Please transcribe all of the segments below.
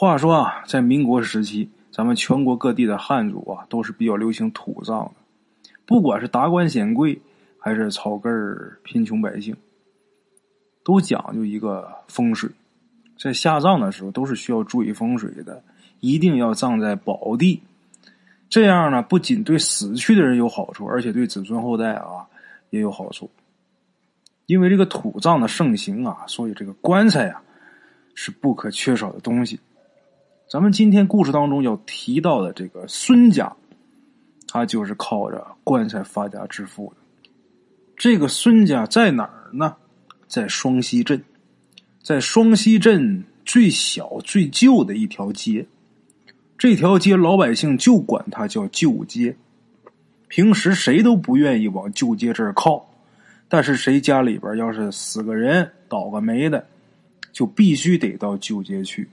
话说啊，在民国时期，咱们全国各地的汉族啊，都是比较流行土葬的。不管是达官显贵，还是草根儿贫穷百姓，都讲究一个风水。在下葬的时候，都是需要注意风水的，一定要葬在宝地。这样呢，不仅对死去的人有好处，而且对子孙后代啊也有好处。因为这个土葬的盛行啊，所以这个棺材啊是不可缺少的东西。咱们今天故事当中要提到的这个孙家，他就是靠着棺材发家致富的。这个孙家在哪儿呢？在双溪镇，在双溪镇最小最旧的一条街。这条街老百姓就管它叫旧街。平时谁都不愿意往旧街这儿靠，但是谁家里边要是死个人、倒个霉的，就必须得到旧街去。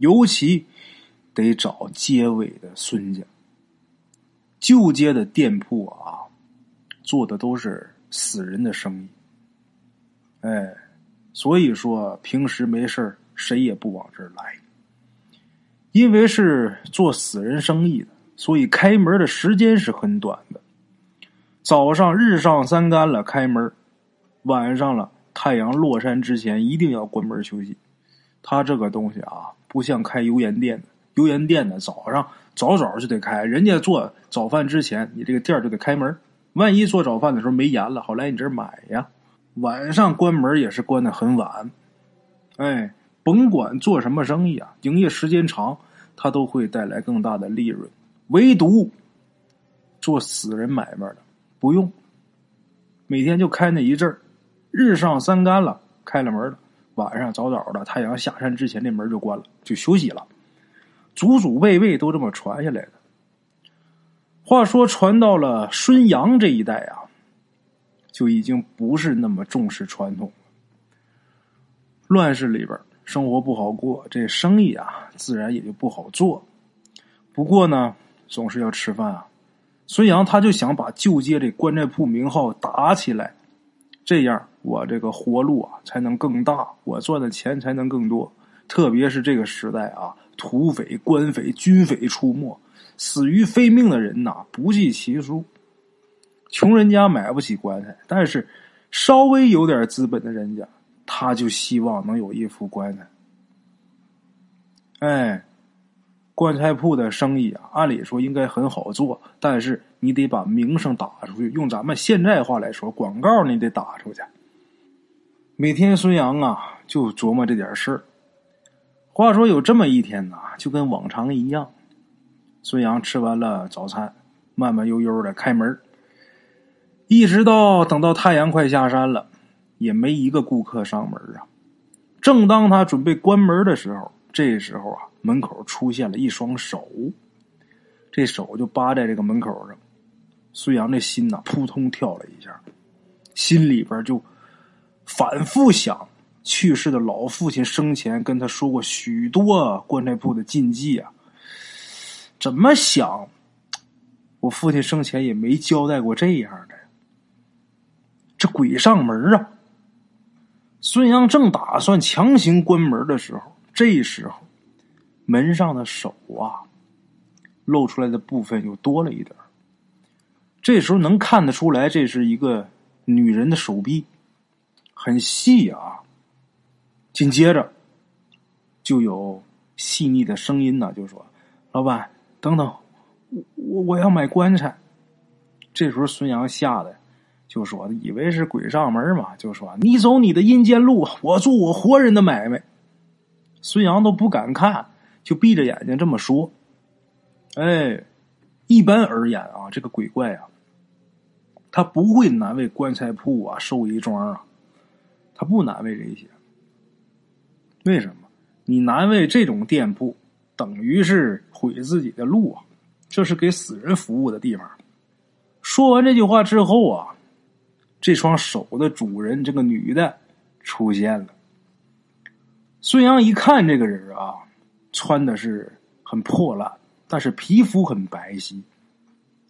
尤其得找街尾的孙家，旧街的店铺啊，做的都是死人的生意。哎，所以说平时没事谁也不往这儿来。因为是做死人生意的，所以开门的时间是很短的。早上日上三竿了开门，晚上了太阳落山之前一定要关门休息。他这个东西啊。不像开油盐店的，油盐店的早上早早就得开，人家做早饭之前，你这个店就得开门。万一做早饭的时候没盐了，好来你这儿买呀。晚上关门也是关的很晚。哎，甭管做什么生意啊，营业时间长，它都会带来更大的利润。唯独做死人买卖的不用，每天就开那一阵儿，日上三竿了，开了门了。晚上早早的，太阳下山之前，那门就关了，就休息了。祖祖辈辈都这么传下来的。话说传到了孙杨这一代啊，就已经不是那么重视传统。乱世里边生活不好过，这生意啊自然也就不好做。不过呢，总是要吃饭啊。孙杨他就想把旧街这棺材铺名号打起来。这样，我这个活路啊才能更大，我赚的钱才能更多。特别是这个时代啊，土匪、官匪、军匪出没，死于非命的人呐不计其数。穷人家买不起棺材，但是稍微有点资本的人家，他就希望能有一副棺材。哎。棺材铺的生意啊，按理说应该很好做，但是你得把名声打出去。用咱们现在话来说，广告你得打出去。每天孙杨啊就琢磨这点事儿。话说有这么一天呐，就跟往常一样，孙杨吃完了早餐，慢慢悠悠的开门，一直到等到太阳快下山了，也没一个顾客上门啊。正当他准备关门的时候，这时候啊。门口出现了一双手，这手就扒在这个门口上。孙杨这心呐扑通跳了一下，心里边就反复想去世的老父亲生前跟他说过许多棺材铺的禁忌啊。怎么想，我父亲生前也没交代过这样的。这鬼上门啊！孙杨正打算强行关门的时候，这时候。门上的手啊，露出来的部分又多了一点这时候能看得出来，这是一个女人的手臂，很细啊。紧接着，就有细腻的声音呢，就说：“老板，等等，我我我要买棺材。”这时候孙杨吓得就说：“以为是鬼上门嘛，就说你走你的阴间路，我做我活人的买卖。”孙杨都不敢看。就闭着眼睛这么说，哎，一般而言啊，这个鬼怪啊，他不会难为棺材铺啊、寿衣庄啊，他不难为这些。为什么？你难为这种店铺，等于是毁自己的路啊！这是给死人服务的地方。说完这句话之后啊，这双手的主人这个女的出现了。孙杨一看这个人啊。穿的是很破烂，但是皮肤很白皙，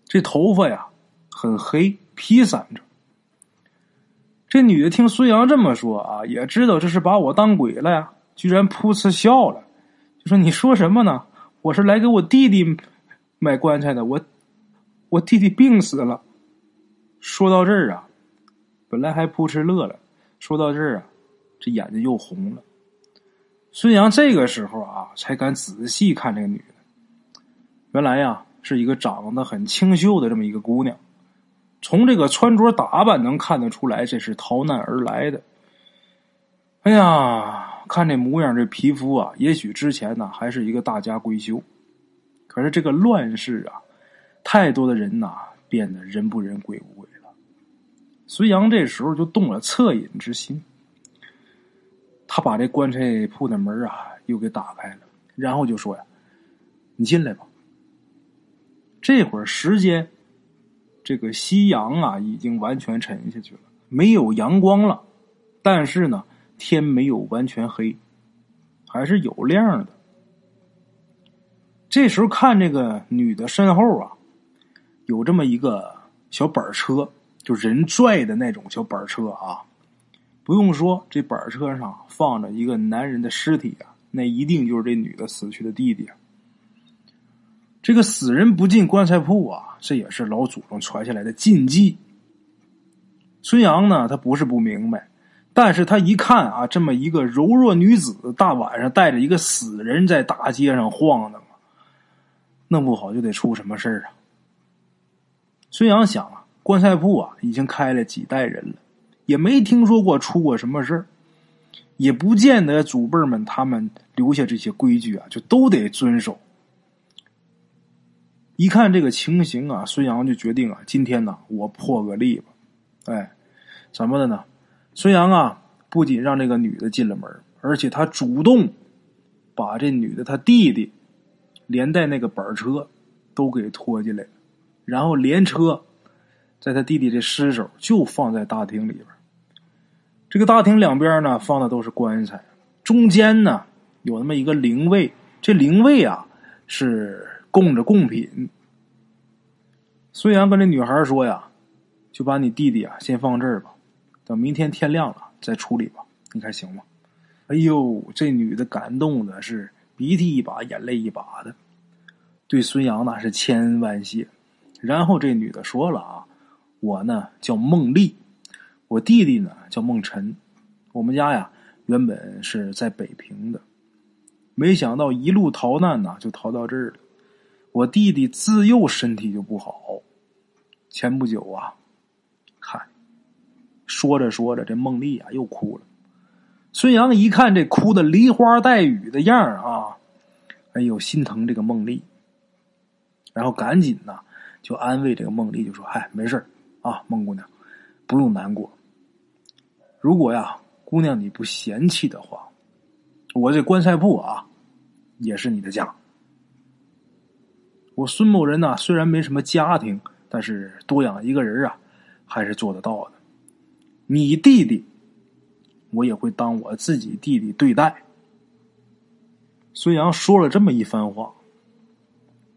这头发呀很黑，披散着。这女的听孙杨这么说啊，也知道这是把我当鬼了呀，居然噗嗤笑了，就说：“你说什么呢？我是来给我弟弟买棺材的，我我弟弟病死了。”说到这儿啊，本来还噗嗤乐了，说到这儿啊，这眼睛又红了。孙杨这个时候啊，才敢仔细看这个女的。原来呀，是一个长得很清秀的这么一个姑娘，从这个穿着打扮能看得出来，这是逃难而来的。哎呀，看这模样，这皮肤啊，也许之前呢还是一个大家闺秀，可是这个乱世啊，太多的人呐，变得人不人鬼不鬼了。孙杨这时候就动了恻隐之心，他把这棺材铺的门啊又给打开了，然后就说呀：“你进来吧。”这会儿时间，这个夕阳啊已经完全沉下去了，没有阳光了，但是呢。天没有完全黑，还是有亮的。这时候看这个女的身后啊，有这么一个小板车，就人拽的那种小板车啊。不用说，这板车上放着一个男人的尸体啊，那一定就是这女的死去的弟弟啊。这个死人不进棺材铺啊，这也是老祖宗传下来的禁忌。孙杨呢，他不是不明白。但是他一看啊，这么一个柔弱女子，大晚上带着一个死人在大街上晃荡，弄不好就得出什么事儿啊。孙杨想啊，棺材铺啊已经开了几代人了，也没听说过出过什么事儿，也不见得祖辈们他们留下这些规矩啊，就都得遵守。一看这个情形啊，孙杨就决定啊，今天呢，我破个例吧。哎，怎么的呢？孙杨啊，不仅让这个女的进了门，而且他主动把这女的他弟弟连带那个板车都给拖进来，然后连车在他弟弟这尸首就放在大厅里边。这个大厅两边呢放的都是棺材，中间呢有那么一个灵位，这灵位啊是供着贡品。孙杨跟这女孩说呀：“就把你弟弟啊先放这儿吧。”等明天天亮了再处理吧，你看行吗？哎呦，这女的感动的是鼻涕一把眼泪一把的，对孙杨那是千恩万谢。然后这女的说了啊，我呢叫孟丽，我弟弟呢叫孟晨，我们家呀原本是在北平的，没想到一路逃难呐就逃到这儿了。我弟弟自幼身体就不好，前不久啊。说着说着，这孟丽啊又哭了。孙杨一看这哭的梨花带雨的样啊，哎呦心疼这个孟丽，然后赶紧呐就安慰这个孟丽，就说：“哎，没事啊，孟姑娘，不用难过。如果呀，姑娘你不嫌弃的话，我这棺材铺啊也是你的家。我孙某人呢虽然没什么家庭，但是多养一个人啊还是做得到的。”你弟弟，我也会当我自己弟弟对待。孙杨说了这么一番话，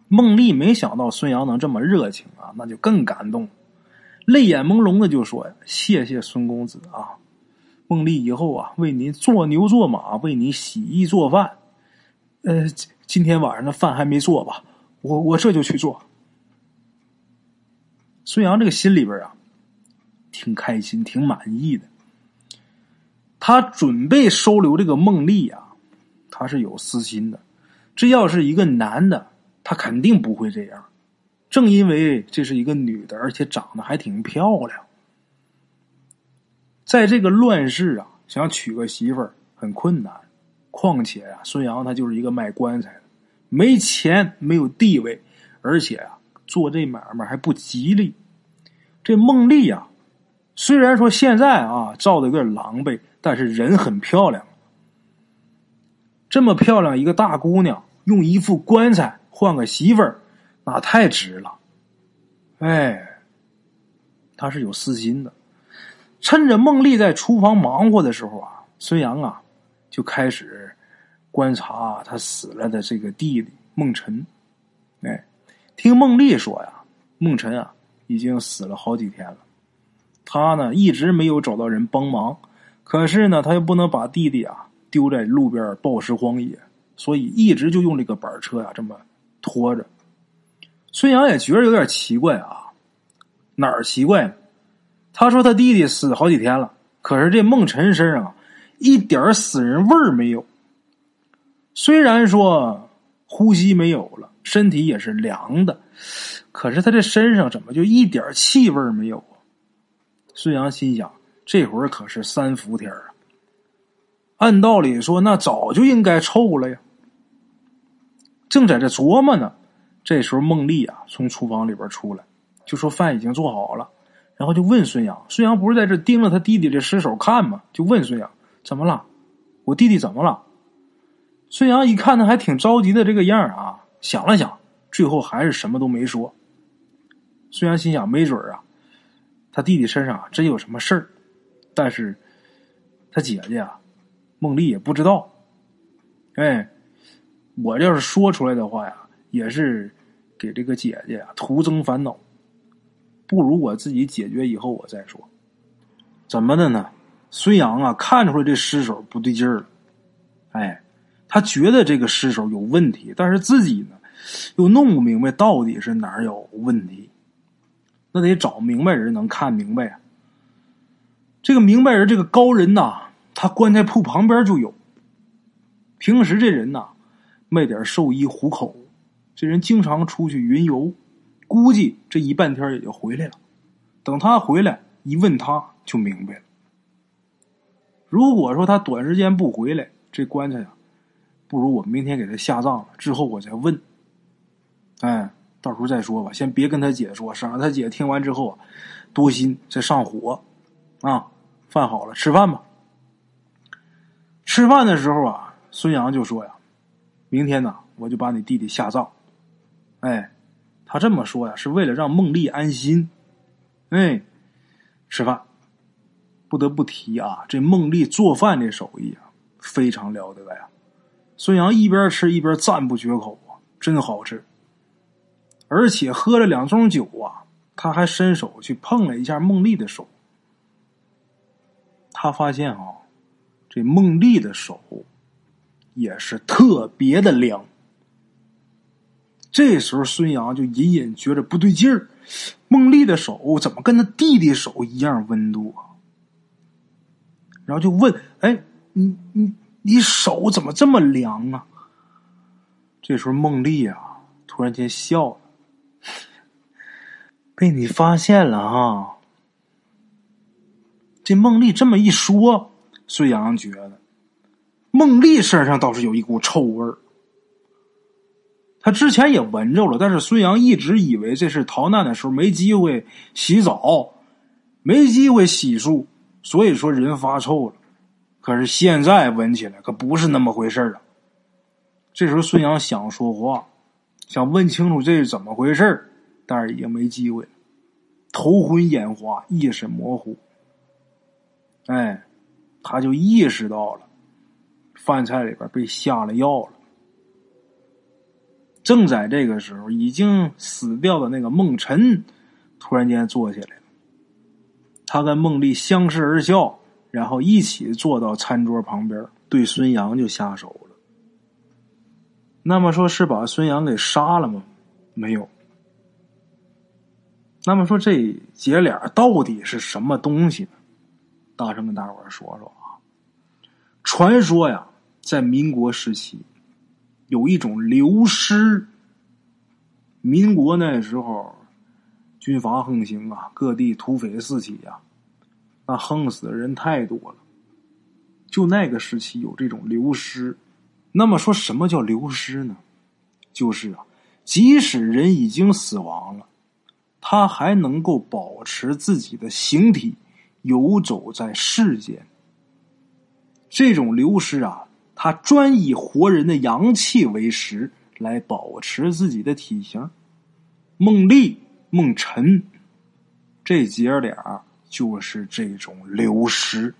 孟丽没想到孙杨能这么热情啊，那就更感动，泪眼朦胧的就说：“谢谢孙公子啊，孟丽以后啊为您做牛做马，为你洗衣做饭。呃，今天晚上的饭还没做吧？我我这就去做。”孙杨这个心里边啊。挺开心，挺满意的。他准备收留这个孟丽啊，他是有私心的。这要是一个男的，他肯定不会这样。正因为这是一个女的，而且长得还挺漂亮，在这个乱世啊，想娶个媳妇儿很困难。况且呀，孙杨他就是一个卖棺材的，没钱，没有地位，而且啊，做这买卖还不吉利。这孟丽呀。虽然说现在啊，照的有点狼狈，但是人很漂亮。这么漂亮一个大姑娘，用一副棺材换个媳妇儿，那太值了。哎，他是有私心的。趁着孟丽在厨房忙活的时候啊，孙杨啊就开始观察他死了的这个弟弟孟晨。哎，听孟丽说呀，孟晨啊已经死了好几天了。他呢一直没有找到人帮忙，可是呢他又不能把弟弟啊丢在路边暴尸荒野，所以一直就用这个板车呀这么拖着。孙杨也觉得有点奇怪啊，哪儿奇怪呢？他说他弟弟死好几天了，可是这孟辰身上一点死人味儿没有。虽然说呼吸没有了，身体也是凉的，可是他这身上怎么就一点气味没有啊？孙杨心想，这会儿可是三伏天啊，按道理说那早就应该臭了呀。正在这琢磨呢。这时候，孟丽啊从厨房里边出来，就说饭已经做好了，然后就问孙杨。孙杨不是在这盯着他弟弟这尸首看吗？就问孙杨怎么了？我弟弟怎么了？孙杨一看他还挺着急的这个样啊，想了想，最后还是什么都没说。孙杨心想，没准啊，他弟弟身上真有什么事儿，但是他姐姐啊，孟丽也不知道。哎，我要是说出来的话呀。也是给这个姐姐啊徒增烦恼，不如我自己解决以后我再说。怎么的呢？孙杨啊看出来这尸首不对劲儿了，哎，他觉得这个尸首有问题，但是自己呢又弄不明白到底是哪儿有问题，那得找明白人能看明白啊。这个明白人，这个高人呐，他棺材铺旁边就有。平时这人呐卖点寿衣糊口。这人经常出去云游，估计这一半天也就回来了。等他回来一问，他就明白了。如果说他短时间不回来，这棺材呀，不如我明天给他下葬了，之后我再问。哎，到时候再说吧，先别跟他姐说，省得他姐听完之后啊，多心再上火。啊，饭好了，吃饭吧。吃饭的时候啊，孙杨就说呀：“明天呢，我就把你弟弟下葬。”哎，他这么说呀，是为了让孟丽安心。哎，吃饭，不得不提啊，这孟丽做饭这手艺啊，非常了得呀。孙杨一边吃一边赞不绝口啊，真好吃。而且喝了两盅酒啊，他还伸手去碰了一下孟丽的手，他发现啊，这孟丽的手也是特别的凉。这时候，孙杨就隐隐觉着不对劲儿，孟丽的手怎么跟他弟弟手一样温度啊？然后就问：“哎，你你你手怎么这么凉啊？”这时候，孟丽啊突然间笑了：“被你发现了哈。”这孟丽这么一说，孙杨觉得孟丽身上倒是有一股臭味儿。他之前也闻着了，但是孙杨一直以为这是逃难的时候没机会洗澡，没机会洗漱，所以说人发臭了。可是现在闻起来可不是那么回事啊！这时候孙杨想说话，想问清楚这是怎么回事但是已经没机会了，头昏眼花，意识模糊。哎，他就意识到了饭菜里边被下了药了。正在这个时候，已经死掉的那个孟辰突然间坐起来了。他跟孟丽相视而笑，然后一起坐到餐桌旁边，对孙杨就下手了。那么说是把孙杨给杀了吗？没有。那么说这姐俩到底是什么东西呢？大声跟大伙说说啊！传说呀，在民国时期。有一种流尸。民国那时候，军阀横行啊，各地土匪四起呀，那横死的人太多了。就那个时期有这种流失。那么说什么叫流失呢？就是啊，即使人已经死亡了，他还能够保持自己的形体，游走在世间。这种流失啊。他专以活人的阳气为食，来保持自己的体型。孟丽、孟辰这姐俩就是这种流失。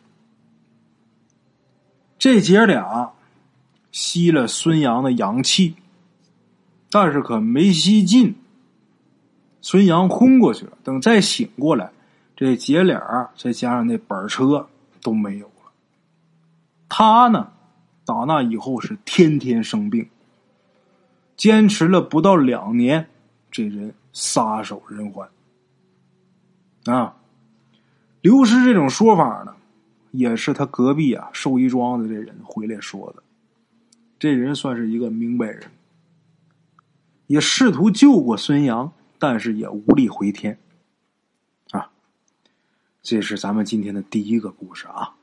这姐俩吸了孙杨的阳气，但是可没吸尽。孙杨昏过去了，等再醒过来，这姐俩再加上那板车都没有了。他呢？打那以后是天天生病，坚持了不到两年，这人撒手人寰。啊，刘师这种说法呢，也是他隔壁啊寿衣庄的这人回来说的。这人算是一个明白人，也试图救过孙杨，但是也无力回天。啊，这是咱们今天的第一个故事啊。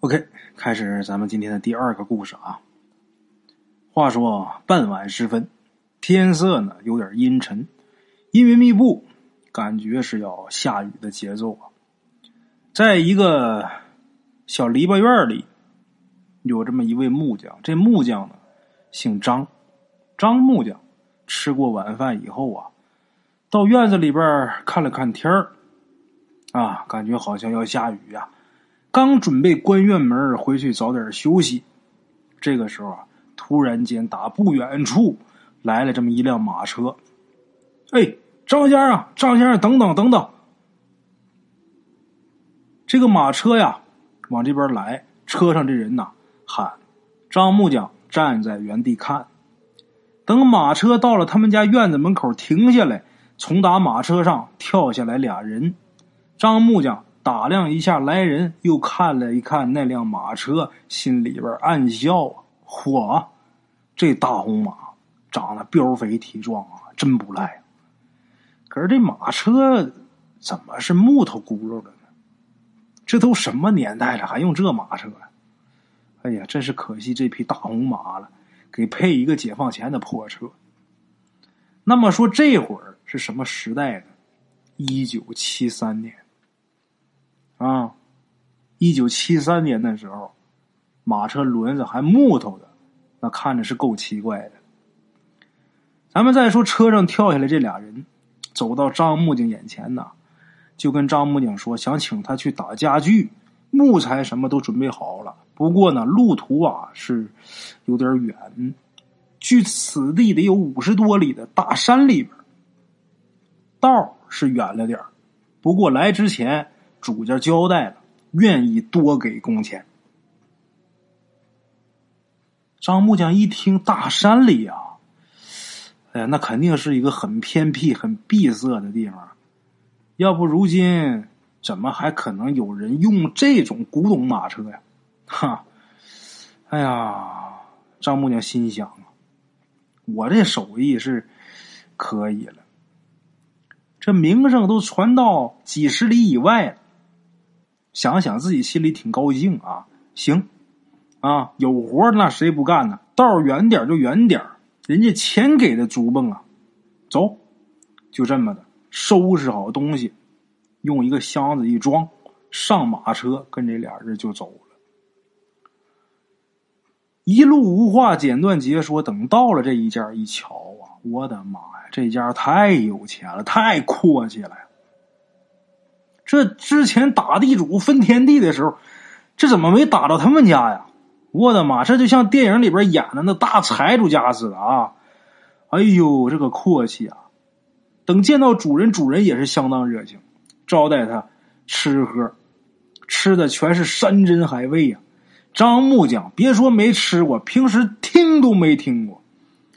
OK，开始咱们今天的第二个故事啊。话说傍晚时分，天色呢有点阴沉，阴云密布，感觉是要下雨的节奏啊。在一个小篱笆院里，有这么一位木匠。这木匠呢姓张，张木匠。吃过晚饭以后啊，到院子里边看了看天儿，啊，感觉好像要下雨呀。刚准备关院门回去早点休息，这个时候啊，突然间打不远处来了这么一辆马车。哎，张先生，张先生，等等等等！这个马车呀，往这边来，车上这人呐喊：“张木匠站在原地看。”等马车到了他们家院子门口停下来，从打马车上跳下来俩人，张木匠。打量一下来人，又看了一看那辆马车，心里边暗笑啊！嚯，这大红马长得膘肥体壮啊，真不赖。可是这马车怎么是木头轱辘的呢？这都什么年代了，还用这马车？哎呀，真是可惜这匹大红马了，给配一个解放前的破车。那么说这会儿是什么时代呢？一九七三年。啊，一九七三年的时候，马车轮子还木头的，那看着是够奇怪的。咱们再说车上跳下来这俩人，走到张木匠眼前呢，就跟张木匠说想请他去打家具，木材什么都准备好了。不过呢，路途啊是有点远，距此地得有五十多里的大山里边，道是远了点不过来之前。主家交代了，愿意多给工钱。张木匠一听大山里呀，那肯定是一个很偏僻、很闭塞的地方。要不如今怎么还可能有人用这种古董马车呀？哈！哎呀，张木匠心想啊，我这手艺是可以了，这名声都传到几十里以外了。想想自己心里挺高兴啊，行，啊有活那谁不干呢？道远点就远点人家钱给的足蹦啊，走，就这么的收拾好东西，用一个箱子一装，上马车，跟这俩人就走了。一路无话，简短截说。等到了这一家一瞧啊，我的妈呀，这家太有钱了，太阔气了。这之前打地主分田地的时候，这怎么没打到他们家呀？我的妈，这就像电影里边演的那大财主家似的啊！哎呦，这个阔气啊！等见到主人，主人也是相当热情，招待他吃喝，吃的全是山珍海味呀。张木匠别说没吃过，平时听都没听过，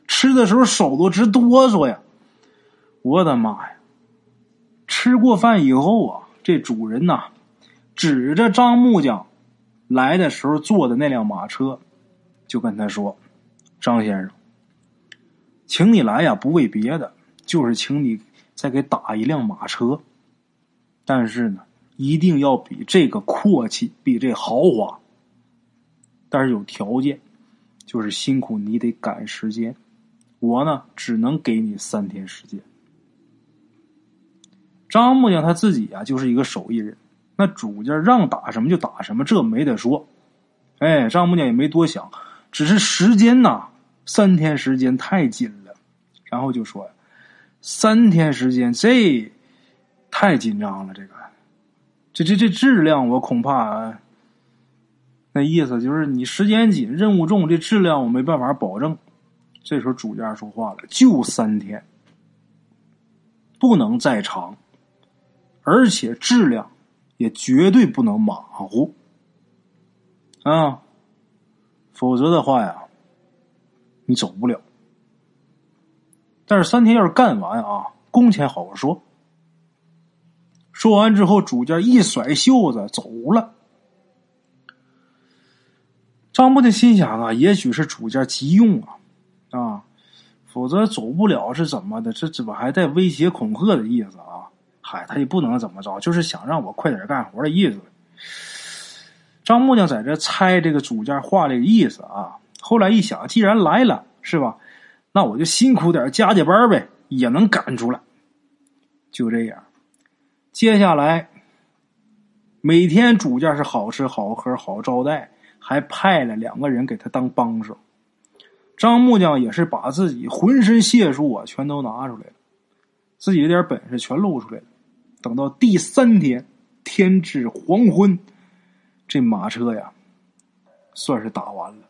吃的时候手都直哆嗦呀！我的妈呀！吃过饭以后啊。这主人呐，指着张木匠来的时候坐的那辆马车，就跟他说：“张先生，请你来呀，不为别的，就是请你再给打一辆马车。但是呢，一定要比这个阔气，比这豪华。但是有条件，就是辛苦你得赶时间。我呢，只能给你三天时间。”张木匠他自己啊，就是一个手艺人，那主家让打什么就打什么，这没得说。哎，丈母娘也没多想，只是时间呐，三天时间太紧了，然后就说：“三天时间这太紧张了，这个，这这这质量我恐怕……那意思就是你时间紧，任务重，这质量我没办法保证。”这时候主家说话了：“就三天，不能再长。”而且质量也绝对不能马虎。啊，否则的话呀，你走不了。但是三天要是干完啊，工钱好说。说完之后，主家一甩袖子走了。张木的心想啊，也许是主家急用啊，啊，否则走不了是怎么的？这怎么还带威胁恐吓的意思啊？嗨，他也不能怎么着，就是想让我快点干活的意思。张木匠在这猜这个主家话的意思啊。后来一想，既然来了，是吧？那我就辛苦点加加班呗，也能赶出来。就这样，接下来每天主家是好吃好喝好招待。还派了两个人给他当帮手，张木匠也是把自己浑身解数啊全都拿出来了，自己这点本事全露出来了。等到第三天天至黄昏，这马车呀算是打完了。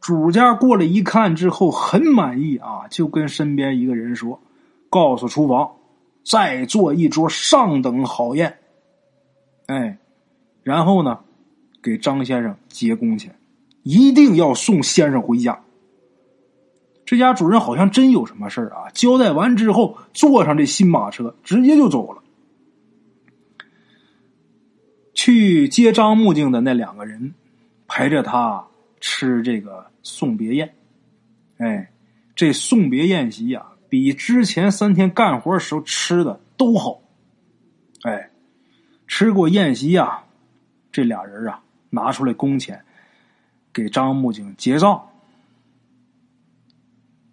主家过来一看之后很满意啊，就跟身边一个人说：“告诉厨房再做一桌上等好宴。”哎，然后呢？给张先生结工钱，一定要送先生回家。这家主人好像真有什么事啊！交代完之后，坐上这新马车，直接就走了。去接张木镜的那两个人，陪着他吃这个送别宴。哎，这送别宴席呀，比之前三天干活时候吃的都好。哎，吃过宴席呀，这俩人啊。拿出来工钱，给张木匠结账。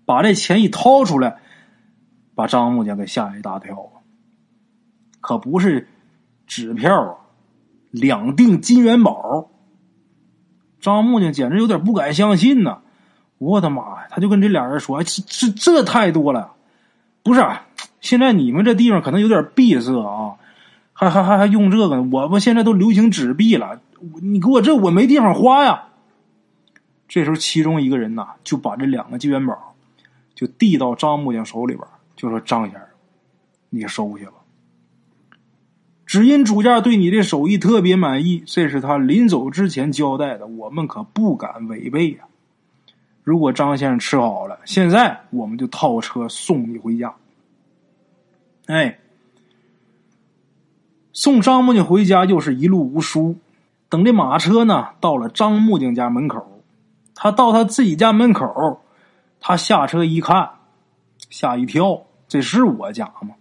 把这钱一掏出来，把张木匠给吓一大跳！可不是纸票啊，两锭金元宝。张木匠简直有点不敢相信呢！我的妈呀！他就跟这俩人说：“这这这太多了，不是？现在你们这地方可能有点闭塞啊，还还还还用这个？我们现在都流行纸币了。”你给我这，我没地方花呀。这时候，其中一个人呐，就把这两个金元宝就递到张木匠手里边，就说：“张先生，你收下吧。只因主家对你的手艺特别满意，这是他临走之前交代的，我们可不敢违背呀。如果张先生吃好了，现在我们就套车送你回家。哎，送张木匠回家又是一路无书。”等这马车呢到了张木匠家门口，他到他自己家门口，他下车一看，吓一跳，这是我家吗？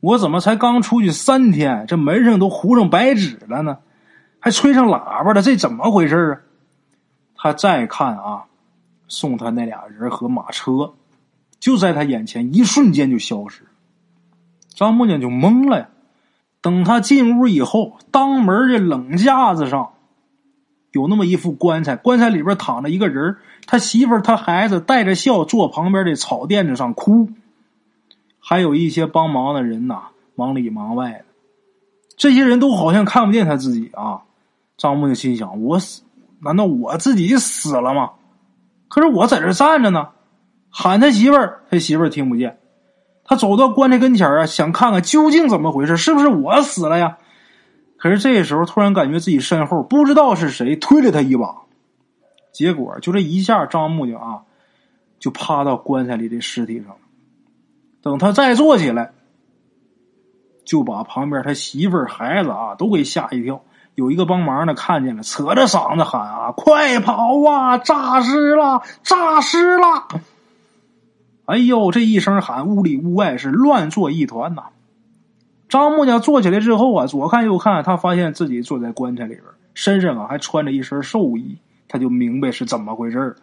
我怎么才刚出去三天，这门上都糊上白纸了呢？还吹上喇叭了，这怎么回事啊？他再看啊，送他那俩人和马车，就在他眼前一瞬间就消失，张木匠就懵了呀。等他进屋以后，当门的冷架子上有那么一副棺材，棺材里边躺着一个人他媳妇儿、他孩子带着笑坐旁边的草垫子上哭，还有一些帮忙的人呐，忙里忙外的。这些人都好像看不见他自己啊。张木就心想：我死，难道我自己死了吗？可是我在这站着呢，喊他媳妇儿，他媳妇儿听不见。他走到棺材跟前啊，想看看究竟怎么回事，是不是我死了呀？可是这时候突然感觉自己身后不知道是谁推了他一把，结果就这一下，张木匠啊就趴到棺材里的尸体上了。等他再坐起来，就把旁边他媳妇儿、孩子啊都给吓一跳。有一个帮忙的看见了，扯着嗓子喊啊：“快跑啊！诈尸了！诈尸了！”哎呦！这一声喊，屋里屋外是乱作一团呐。张木匠坐起来之后啊，左看右看，他发现自己坐在棺材里边，身上啊还穿着一身寿衣，他就明白是怎么回事儿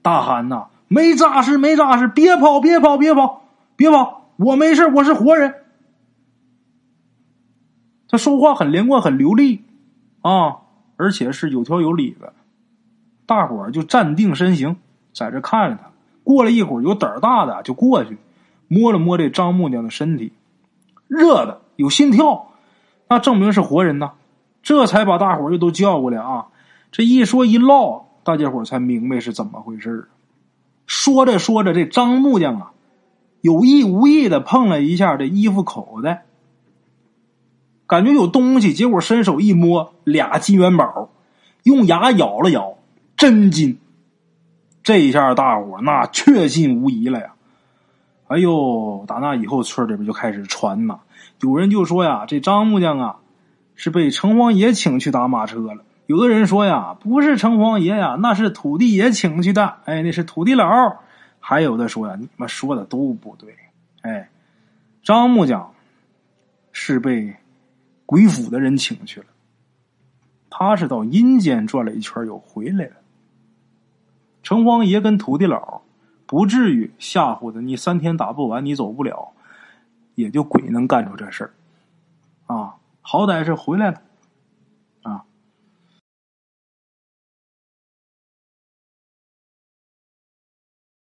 大喊呐：“没扎实，没扎实！别跑，别跑，别跑，别跑！我没事，我是活人。”他说话很连贯，很流利啊，而且是有条有理的。大伙儿就站定身形，在这看着他。过了一会儿，有胆儿大的就过去摸了摸这张木匠的身体，热的有心跳，那证明是活人呐。这才把大伙儿又都叫过来啊。这一说一唠，大家伙才明白是怎么回事说着说着，这张木匠啊，有意无意的碰了一下这衣服口袋，感觉有东西，结果伸手一摸，俩金元宝，用牙咬了咬，真金。这一下，大伙那确信无疑了呀！哎呦，打那以后，村里边就开始传呐，有人就说呀，这张木匠啊，是被城隍爷请去打马车了。有的人说呀，不是城隍爷呀，那是土地爷请去的。哎，那是土地佬。还有的说呀，你们说的都不对。哎，张木匠是被鬼府的人请去了，他是到阴间转了一圈又回来了。城隍爷跟土地佬不至于吓唬的你三天打不完，你走不了，也就鬼能干出这事儿啊！好歹是回来了。